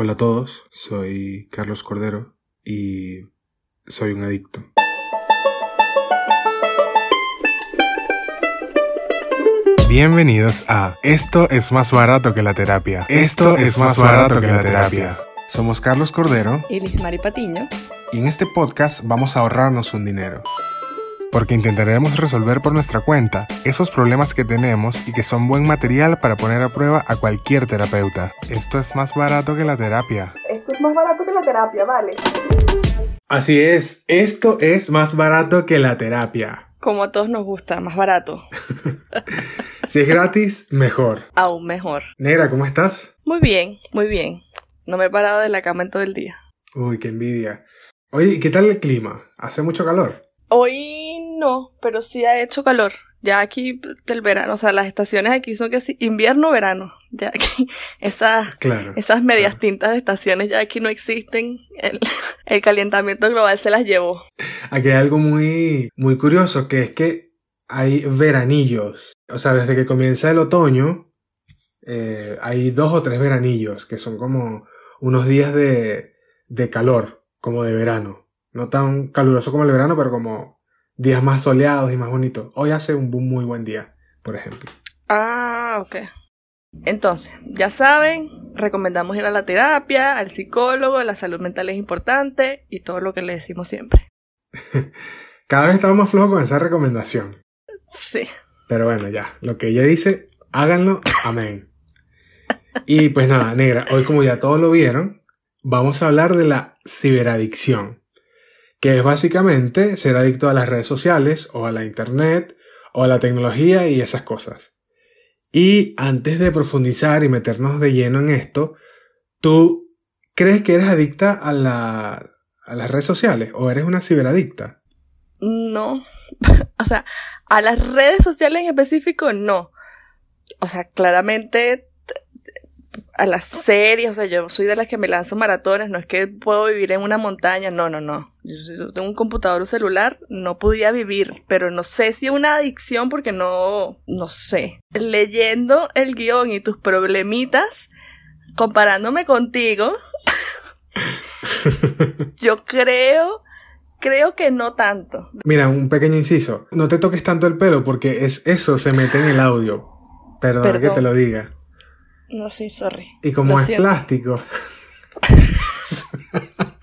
Hola a todos, soy Carlos Cordero y soy un adicto. Bienvenidos a Esto es más barato que la terapia. Esto es más barato que la terapia. Somos Carlos Cordero y Liz Mari Patiño. Y en este podcast vamos a ahorrarnos un dinero. Porque intentaremos resolver por nuestra cuenta esos problemas que tenemos y que son buen material para poner a prueba a cualquier terapeuta. Esto es más barato que la terapia. Esto es más barato que la terapia, vale. Así es, esto es más barato que la terapia. Como a todos nos gusta, más barato. si es gratis, mejor. Aún mejor. Negra, ¿cómo estás? Muy bien, muy bien. No me he parado de la cama en todo el día. Uy, qué envidia. Oye, ¿qué tal el clima? ¿Hace mucho calor? Hoy no, pero sí ha hecho calor. Ya aquí del verano, o sea, las estaciones aquí son que invierno, verano. Ya aquí, esas, esas medias tintas de estaciones ya aquí no existen. El, el, calentamiento global se las llevó. Aquí hay algo muy, muy curioso, que es que hay veranillos. O sea, desde que comienza el otoño, eh, hay dos o tres veranillos, que son como unos días de, de calor, como de verano. No tan caluroso como el verano, pero como días más soleados y más bonitos. Hoy hace un muy buen día, por ejemplo. Ah, ok. Entonces, ya saben, recomendamos ir a la terapia, al psicólogo, la salud mental es importante y todo lo que le decimos siempre. Cada vez estamos más flojos con esa recomendación. Sí. Pero bueno, ya, lo que ella dice, háganlo, amén. y pues nada, negra, hoy como ya todos lo vieron, vamos a hablar de la ciberadicción que es básicamente ser adicto a las redes sociales o a la internet o a la tecnología y esas cosas. Y antes de profundizar y meternos de lleno en esto, ¿tú crees que eres adicta a, la, a las redes sociales o eres una ciberadicta? No, o sea, a las redes sociales en específico no. O sea, claramente a las series, o sea, yo soy de las que me lanzo maratones, no es que puedo vivir en una montaña, no, no, no. Yo tengo un computador o celular, no podía vivir, pero no sé si es una adicción porque no, no sé. Leyendo el guion y tus problemitas, comparándome contigo, yo creo Creo que no tanto. Mira, un pequeño inciso. No te toques tanto el pelo porque es eso se mete en el audio. Perdón. que te lo diga. No, sí, sorry. Y como es plástico.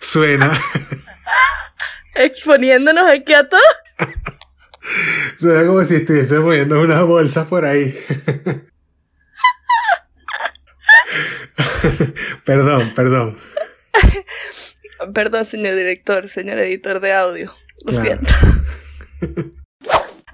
suena. Exponiéndonos aquí a todos. Suena como si estuviese moviendo una bolsa por ahí. perdón, perdón. Perdón, señor director, señor editor de audio. Lo siento.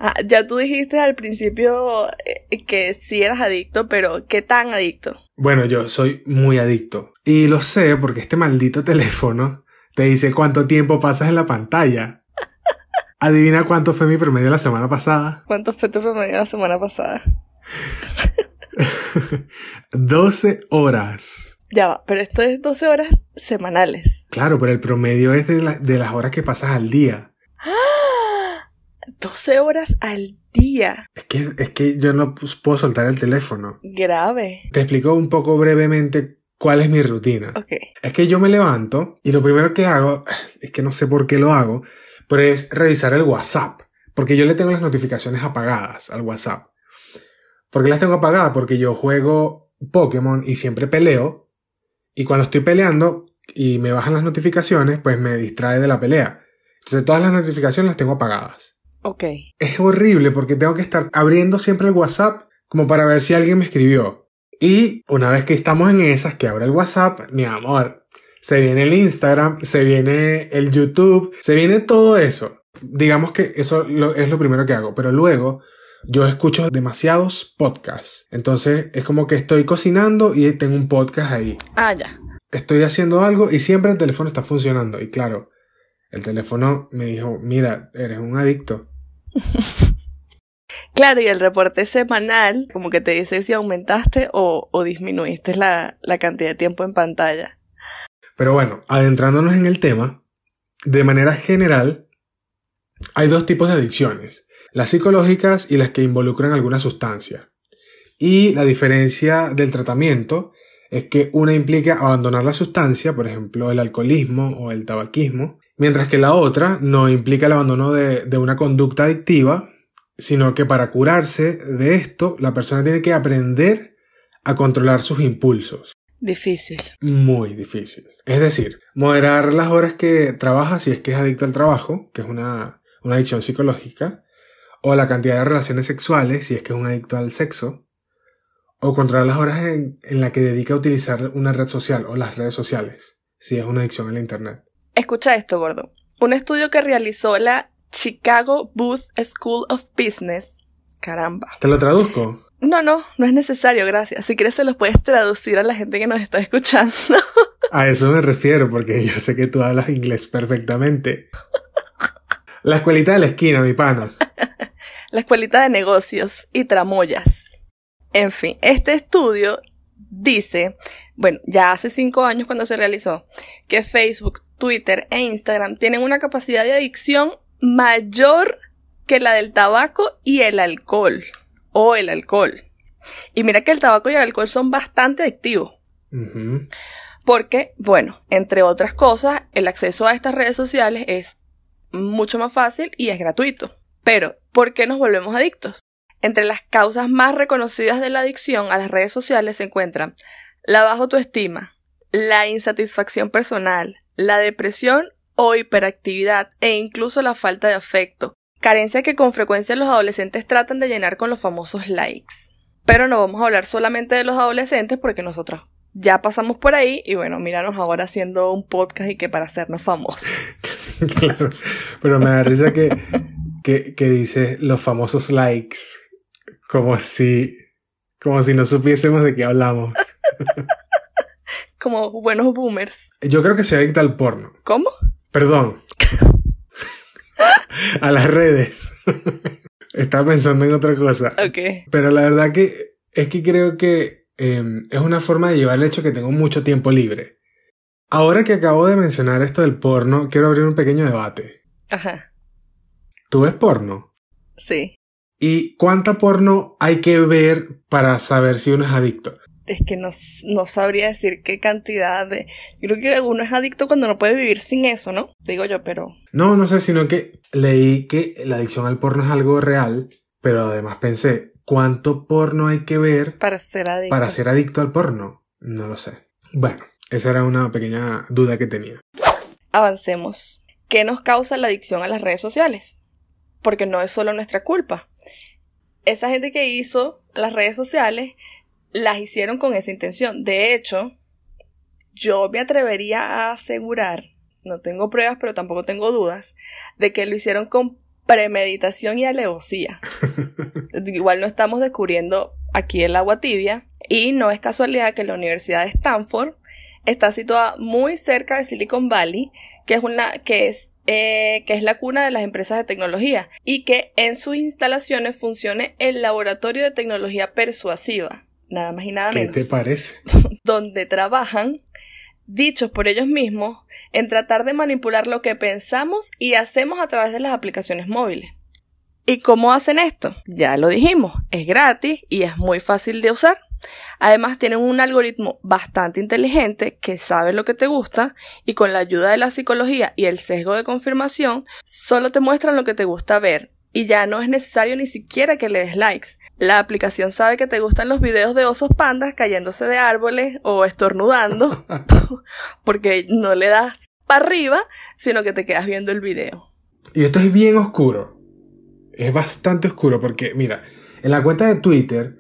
Ah, ya tú dijiste al principio eh, que sí eras adicto, pero ¿qué tan adicto? Bueno, yo soy muy adicto. Y lo sé porque este maldito teléfono te dice cuánto tiempo pasas en la pantalla. Adivina cuánto fue mi promedio la semana pasada. ¿Cuánto fue tu promedio la semana pasada? 12 horas. Ya va, pero esto es 12 horas semanales. Claro, pero el promedio es de, de las horas que pasas al día. 12 horas al día. Es que, es que yo no puedo soltar el teléfono. Grave. Te explico un poco brevemente cuál es mi rutina. Ok. Es que yo me levanto y lo primero que hago, es que no sé por qué lo hago, pero es revisar el WhatsApp. Porque yo le tengo las notificaciones apagadas al WhatsApp. ¿Por qué las tengo apagadas? Porque yo juego Pokémon y siempre peleo. Y cuando estoy peleando y me bajan las notificaciones, pues me distrae de la pelea. Entonces todas las notificaciones las tengo apagadas. Ok. Es horrible porque tengo que estar abriendo siempre el WhatsApp como para ver si alguien me escribió. Y una vez que estamos en esas, que abro el WhatsApp, mi amor, se viene el Instagram, se viene el YouTube, se viene todo eso. Digamos que eso es lo primero que hago, pero luego yo escucho demasiados podcasts. Entonces es como que estoy cocinando y tengo un podcast ahí. Ah, ya. Estoy haciendo algo y siempre el teléfono está funcionando. Y claro, el teléfono me dijo, mira, eres un adicto. claro, y el reporte semanal como que te dice si aumentaste o, disminuiste la, la cantidad de tiempo en pantalla. Pero bueno, adentrándonos en el tema, de manera general, hay dos tipos de adicciones, las psicológicas y las que involucran alguna sustancia. Y la diferencia del tratamiento es que una implica abandonar la sustancia, por ejemplo, el alcoholismo o el tabaquismo, mientras que la otra no implica el abandono de, de una conducta adictiva, sino que para curarse de esto, la persona tiene que aprender a controlar sus impulsos. Difícil. Muy difícil. Es decir, moderar las horas que trabaja si es que es adicto al trabajo, que es una, una adicción psicológica, o la cantidad de relaciones sexuales si es que es un adicto al sexo, o controlar las horas en, en la que dedica a utilizar una red social o las redes sociales, si es una adicción a la Internet. Escucha esto, gordo. Un estudio que realizó la Chicago Booth School of Business. Caramba. ¿Te lo traduzco? No, no, no es necesario, gracias. Si quieres se los puedes traducir a la gente que nos está escuchando. A eso me refiero, porque yo sé que tú hablas inglés perfectamente. La escuelita de la esquina, mi pana. la escuelita de negocios y tramoyas. En fin, este estudio dice, bueno, ya hace cinco años cuando se realizó, que Facebook, Twitter e Instagram tienen una capacidad de adicción mayor que la del tabaco y el alcohol. O el alcohol. Y mira que el tabaco y el alcohol son bastante adictivos. Porque, bueno, entre otras cosas, el acceso a estas redes sociales es mucho más fácil y es gratuito. Pero, ¿por qué nos volvemos adictos? Entre las causas más reconocidas de la adicción a las redes sociales se encuentran la baja autoestima, la insatisfacción personal, la depresión o hiperactividad e incluso la falta de afecto, carencia que con frecuencia los adolescentes tratan de llenar con los famosos likes. Pero no vamos a hablar solamente de los adolescentes porque nosotros ya pasamos por ahí y bueno, míranos ahora haciendo un podcast y que para hacernos famosos. claro. Pero me da risa que, que, que dice los famosos likes. Como si. Como si no supiésemos de qué hablamos. Como buenos boomers. Yo creo que se adicta al porno. ¿Cómo? Perdón. a las redes. Estaba pensando en otra cosa. Ok. Pero la verdad que es que creo que eh, es una forma de llevar el hecho que tengo mucho tiempo libre. Ahora que acabo de mencionar esto del porno, quiero abrir un pequeño debate. Ajá. ¿Tú ves porno? Sí. ¿Y cuánta porno hay que ver para saber si uno es adicto? Es que no, no sabría decir qué cantidad de... Yo creo que uno es adicto cuando no puede vivir sin eso, ¿no? Digo yo, pero... No, no sé, sino que leí que la adicción al porno es algo real, pero además pensé, ¿cuánto porno hay que ver Para ser adicto. para ser adicto al porno? No lo sé. Bueno, esa era una pequeña duda que tenía. Avancemos. ¿Qué nos causa la adicción a las redes sociales? Porque no es solo nuestra culpa. Esa gente que hizo las redes sociales las hicieron con esa intención. De hecho, yo me atrevería a asegurar, no tengo pruebas, pero tampoco tengo dudas, de que lo hicieron con premeditación y alevosía. Igual no estamos descubriendo aquí el agua tibia y no es casualidad que la Universidad de Stanford está situada muy cerca de Silicon Valley, que es una que es eh, que es la cuna de las empresas de tecnología y que en sus instalaciones funcione el laboratorio de tecnología persuasiva, nada más y nada ¿Qué menos, te parece? donde trabajan dichos por ellos mismos en tratar de manipular lo que pensamos y hacemos a través de las aplicaciones móviles. ¿Y cómo hacen esto? Ya lo dijimos, es gratis y es muy fácil de usar. Además tienen un algoritmo bastante inteligente que sabe lo que te gusta y con la ayuda de la psicología y el sesgo de confirmación solo te muestran lo que te gusta ver y ya no es necesario ni siquiera que le des likes. La aplicación sabe que te gustan los videos de osos pandas cayéndose de árboles o estornudando porque no le das para arriba, sino que te quedas viendo el video. Y esto es bien oscuro. Es bastante oscuro porque, mira, en la cuenta de Twitter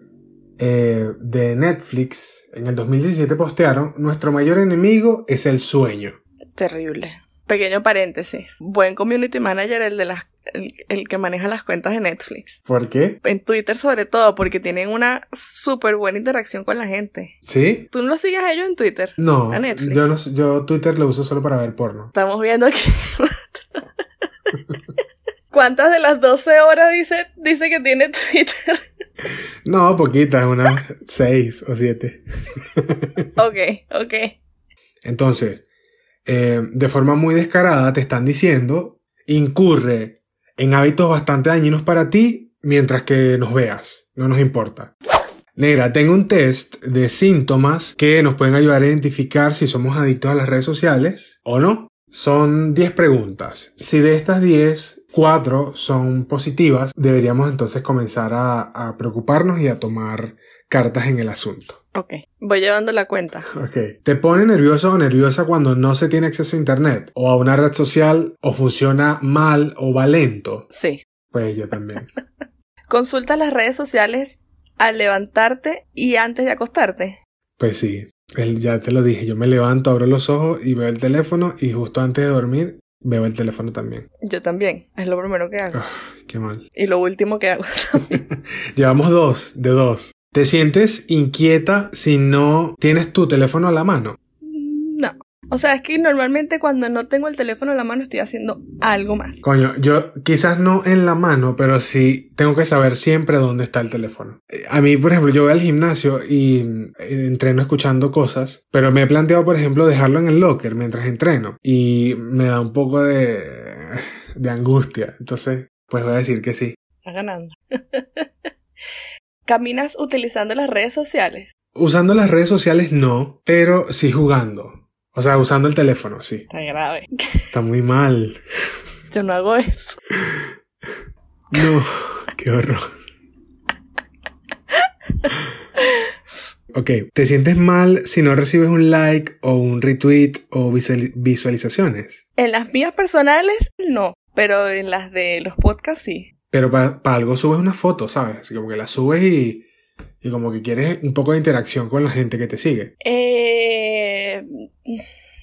eh, de Netflix, en el 2017 postearon, nuestro mayor enemigo es el sueño. Terrible. Pequeño paréntesis. Buen community manager el de las el, el que maneja las cuentas de Netflix. ¿Por qué? En Twitter sobre todo, porque tienen una súper buena interacción con la gente. ¿Sí? ¿Tú no lo sigues a ellos en Twitter? No, A Netflix. yo, no, yo Twitter lo uso solo para ver porno. Estamos viendo aquí. ¿Cuántas de las 12 horas dice, dice que tiene Twitter? No, poquitas, unas 6 o 7. ok, ok. Entonces, eh, de forma muy descarada te están diciendo, incurre en hábitos bastante dañinos para ti mientras que nos veas, no nos importa. Negra, tengo un test de síntomas que nos pueden ayudar a identificar si somos adictos a las redes sociales o no. Son 10 preguntas. Si de estas 10, 4 son positivas, deberíamos entonces comenzar a, a preocuparnos y a tomar cartas en el asunto. Ok, voy llevando la cuenta. Ok. ¿Te pone nervioso o nerviosa cuando no se tiene acceso a internet? ¿O a una red social? ¿O funciona mal o va lento? Sí. Pues yo también. ¿Consultas las redes sociales al levantarte y antes de acostarte? Pues sí, ya te lo dije, yo me levanto, abro los ojos y veo el teléfono y justo antes de dormir veo el teléfono también. Yo también, es lo primero que hago. Ah, qué mal. Y lo último que hago. Llevamos dos, de dos. ¿Te sientes inquieta si no tienes tu teléfono a la mano? No. O sea, es que normalmente cuando no tengo el teléfono en la mano estoy haciendo algo más. Coño, yo quizás no en la mano, pero sí tengo que saber siempre dónde está el teléfono. Eh, A mí, por ejemplo, yo voy al gimnasio y eh, entreno escuchando cosas, pero me he planteado, por ejemplo, dejarlo en el locker mientras entreno y me da un poco de, de angustia. Entonces, pues voy a decir que sí. Está ganando. ¿Caminas utilizando las redes sociales? Usando las redes sociales no, pero sí jugando. O sea, usando el teléfono, sí. Está grave. Está muy mal. Yo no hago eso. No, qué horror. Ok, ¿te sientes mal si no recibes un like o un retweet o visuali- visualizaciones? En las mías personales, no. Pero en las de los podcasts, sí. Pero para algo subes una foto, ¿sabes? Así como que la subes y, y como que quieres un poco de interacción con la gente que te sigue. Eh,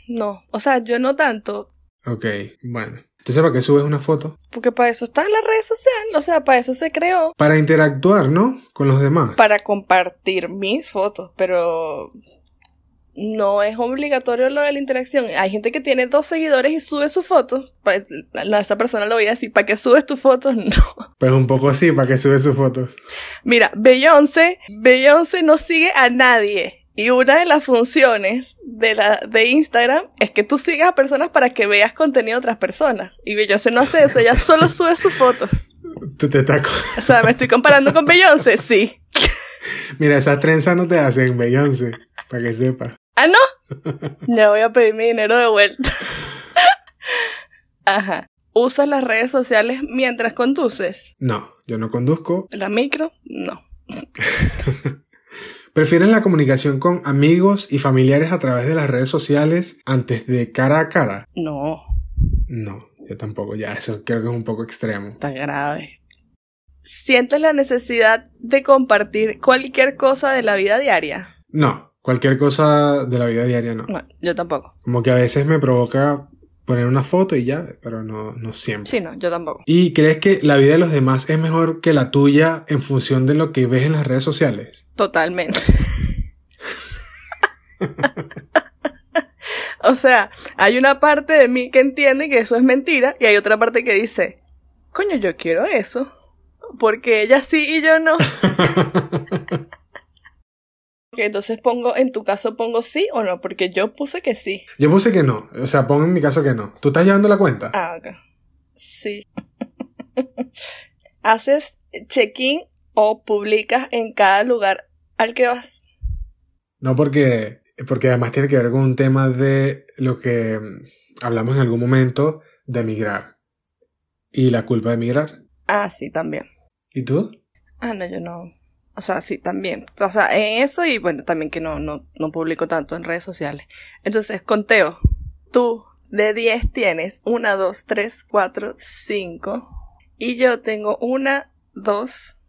no. O sea, yo no tanto. Ok, bueno. Entonces, ¿para qué subes una foto? Porque para eso está en la red social. O sea, para eso se creó. Para interactuar, ¿no? Con los demás. Para compartir mis fotos. Pero no es obligatorio lo de la interacción. Hay gente que tiene dos seguidores y sube sus fotos. A esta persona le voy a decir, ¿para qué subes tus fotos? No. Pues un poco sí, ¿para qué subes sus fotos? Mira, Beyoncé, Beyoncé no sigue a nadie. Y una de las funciones de, la, de Instagram es que tú sigas a personas para que veas contenido de otras personas. Y Beyoncé no hace eso, ella solo sube sus fotos. Tú te taco. O sea, ¿me estoy comparando con Beyoncé? Sí. Mira, esas trenzas no te hacen Beyoncé, para que sepas. ¿Ah, no? Ya voy a pedir mi dinero de vuelta. Ajá. ¿Usas las redes sociales mientras conduces? No, yo no conduzco. ¿La micro? No. ¿Prefieres la comunicación con amigos y familiares a través de las redes sociales antes de cara a cara? No. No, yo tampoco. Ya, eso creo que es un poco extremo. Está grave. ¿Sientes la necesidad de compartir cualquier cosa de la vida diaria? No, cualquier cosa de la vida diaria no. No, yo tampoco. Como que a veces me provoca poner una foto y ya, pero no, no siempre. Sí, no, yo tampoco. ¿Y crees que la vida de los demás es mejor que la tuya en función de lo que ves en las redes sociales? Totalmente. o sea, hay una parte de mí que entiende que eso es mentira y hay otra parte que dice, coño, yo quiero eso. Porque ella sí y yo no. Entonces pongo, en tu caso pongo sí o no, porque yo puse que sí. Yo puse que no, o sea, pon en mi caso que no. ¿Tú estás llevando la cuenta? Ah, ok. Sí. ¿Haces check-in o publicas en cada lugar al que vas? No porque, porque además tiene que ver con un tema de lo que mm, hablamos en algún momento de emigrar. Y la culpa de emigrar. Ah, sí, también. ¿Y tú? Ah, no, yo no. O sea, sí, también. O sea, en eso y bueno, también que no, no, no publico tanto en redes sociales. Entonces, conteo. Tú de 10 tienes 1, 2, 3, 4, 5. Y yo tengo 1, 2,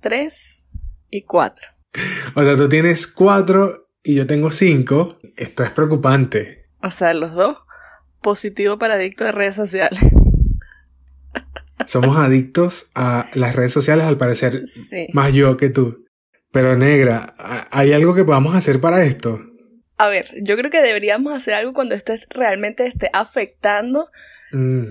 3 y 4. O sea, tú tienes cuatro y yo tengo cinco. Esto es preocupante. O sea, los dos positivo para adicto de redes sociales. Somos adictos a las redes sociales, al parecer, Sí. más yo que tú. Pero negra, ¿ha- ¿hay algo que podamos hacer para esto? A ver, yo creo que deberíamos hacer algo cuando esto realmente esté afectando Mm,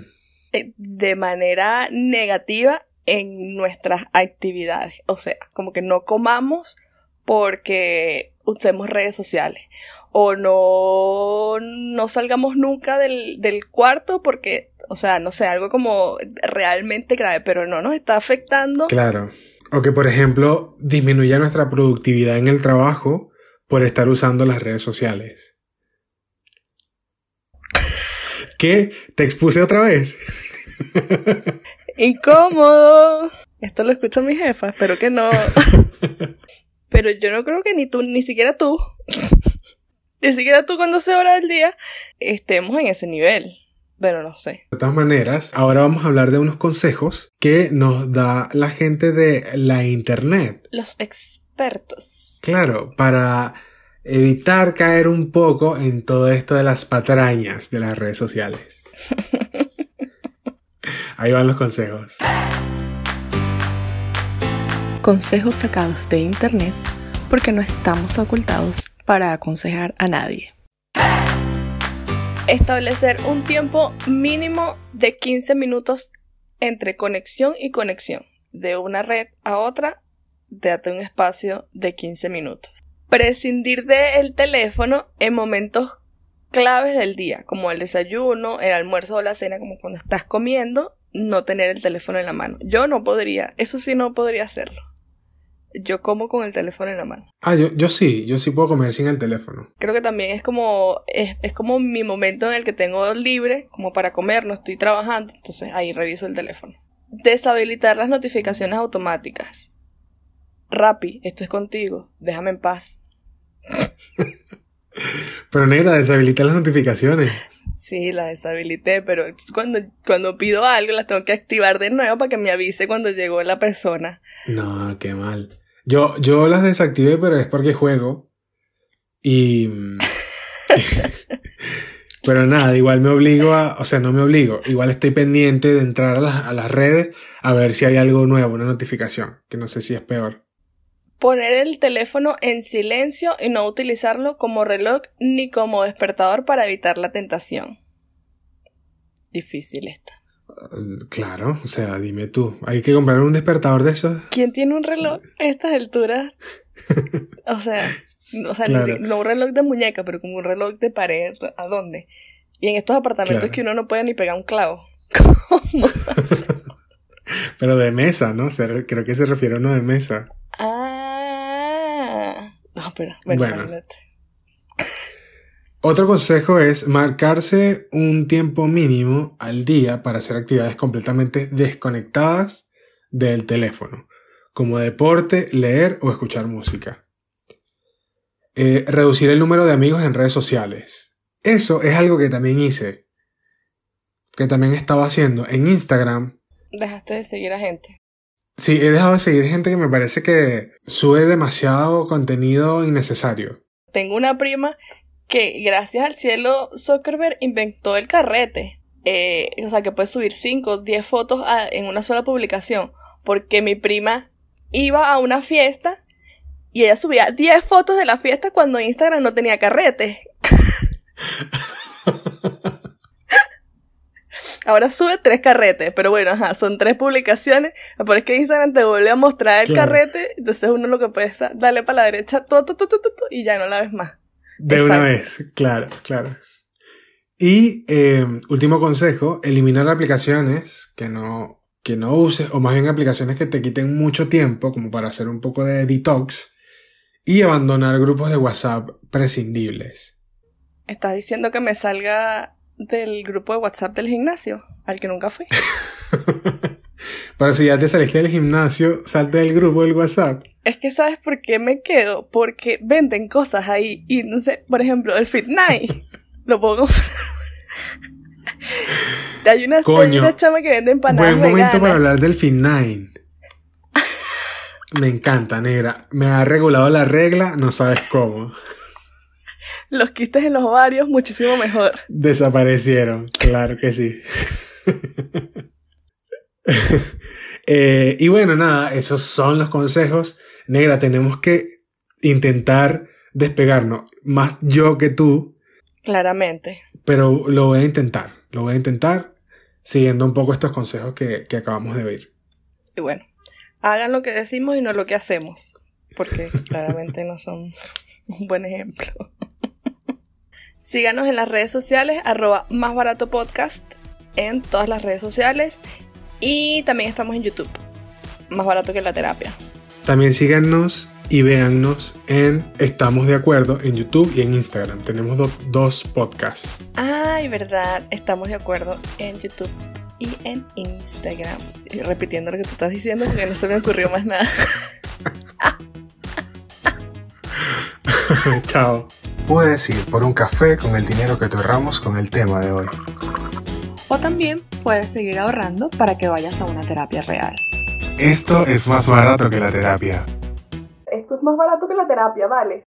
eh, de manera negativa en nuestras actividades. O sea, como que no comamos porque usemos redes sociales. O no, no salgamos nunca del, del cuarto porque, o sea, no sé, algo como realmente grave, pero no nos está afectando. claro. O que, por ejemplo, disminuya nuestra productividad en el trabajo por estar usando las redes sociales. ¿Qué? ¿Te expuse otra vez? Incómodo. Esto lo escucha mi jefa, espero que no. Pero yo no creo que ni tú, ni siquiera tú, ni siquiera tú cuando se hora del día, estemos en ese nivel. Pero no sé. De todas maneras, ahora vamos a hablar de unos consejos que nos da la gente de la internet. Los expertos. Claro, para evitar caer un poco en todo esto de las patrañas de las redes sociales. Ahí van los consejos. Consejos sacados de internet porque no estamos ocultados para aconsejar a nadie. Establecer un tiempo mínimo de 15 minutos entre conexión y conexión. De una red a otra, date un espacio de 15 minutos prescindir del teléfono en momentos claves del día, como el desayuno, el almuerzo o la cena, como cuando estás comiendo, no tener el teléfono en la mano. Yo no podría, eso sí no podría hacerlo. Yo como con el teléfono en la mano. Ah, yo, yo sí, yo sí puedo comer sin el teléfono. Creo que también es como, es, es como mi momento en el que tengo libre, como para comer, no estoy trabajando, entonces ahí reviso el teléfono. Deshabilitar las notificaciones automáticas. Rappi, esto es contigo, déjame en paz. pero negra, deshabilita las notificaciones. Sí, las deshabilité, pero cuando, cuando pido algo las tengo que activar de nuevo para que me avise cuando llegó la persona. No, qué mal. Yo, yo las desactivé, pero es porque juego. Y... pero nada, igual me obligo a... O sea, no me obligo. Igual estoy pendiente de entrar a las, a las redes a ver si hay algo nuevo, una notificación. Que no sé si es peor poner el teléfono en silencio y no utilizarlo como reloj ni como despertador para evitar la tentación. Difícil esta. Claro, o sea, dime tú, ¿hay que comprar un despertador de esos? ¿Quién tiene un reloj a estas alturas? o sea, o sea no un reloj de muñeca, pero como un reloj de pared, ¿a dónde? Y en estos apartamentos que uno no puede ni pegar un clavo. ¿Cómo? pero de mesa, ¿no? creo que se refiere a uno de mesa. Ah. No, pero bueno, Otro consejo es marcarse un tiempo mínimo al día para hacer actividades completamente desconectadas del teléfono, como deporte, leer o escuchar música. Eh, reducir el número de amigos en redes sociales. Eso es algo que también hice, que también estaba haciendo en Instagram. Dejaste de seguir a gente. Sí, he dejado de seguir gente que me parece que sube demasiado contenido innecesario. Tengo una prima que gracias al cielo Zuckerberg inventó el carrete. Eh, o sea, que puedes subir 5 o 10 fotos en una sola publicación. Porque mi prima iba a una fiesta y ella subía 10 fotos de la fiesta cuando Instagram no tenía carrete. Ahora sube tres carretes, pero bueno, ajá, son tres publicaciones. Pero es que Instagram te vuelve a mostrar el carrete, entonces uno lo que puede es darle para la derecha, y ya no la ves más. De una vez, claro, claro. Y eh, último consejo, eliminar aplicaciones que no, que no uses, o más bien aplicaciones que te quiten mucho tiempo, como para hacer un poco de detox, y abandonar grupos de WhatsApp prescindibles. ¿Estás diciendo que me salga del grupo de WhatsApp del gimnasio, al que nunca fui. Pero si ya te saliste del gimnasio, salte del grupo del WhatsApp. Es que sabes por qué me quedo, porque venden cosas ahí y no sé, por ejemplo, el Fit Night lo puedo comprar. hay, una, hay una chama que vende empanadas Buen momento para hablar del Fit Night. Me encanta, negra. Me ha regulado la regla, no sabes cómo los quistes en los ovarios muchísimo mejor. Desaparecieron, claro que sí. Eh, y bueno, nada, esos son los consejos. Negra, tenemos que intentar despegarnos. Más yo que tú. Claramente. Pero lo voy a intentar. Lo voy a intentar siguiendo un poco estos consejos que, que acabamos de oír. Y bueno, hagan lo que decimos y no lo que hacemos. Porque claramente no son un buen ejemplo. Síganos en las redes sociales, arroba más barato podcast en todas las redes sociales y también estamos en YouTube. Más barato que la terapia. También síganos y véannos en Estamos de Acuerdo en YouTube y en Instagram. Tenemos do- dos podcasts. Ay, verdad, estamos de acuerdo en YouTube y en Instagram. Y repitiendo lo que tú estás diciendo porque no se me ocurrió más nada. Chao. Puedes ir por un café con el dinero que te ahorramos con el tema de hoy. O también puedes seguir ahorrando para que vayas a una terapia real. Esto es más barato que la terapia. Esto es más barato que la terapia, ¿vale?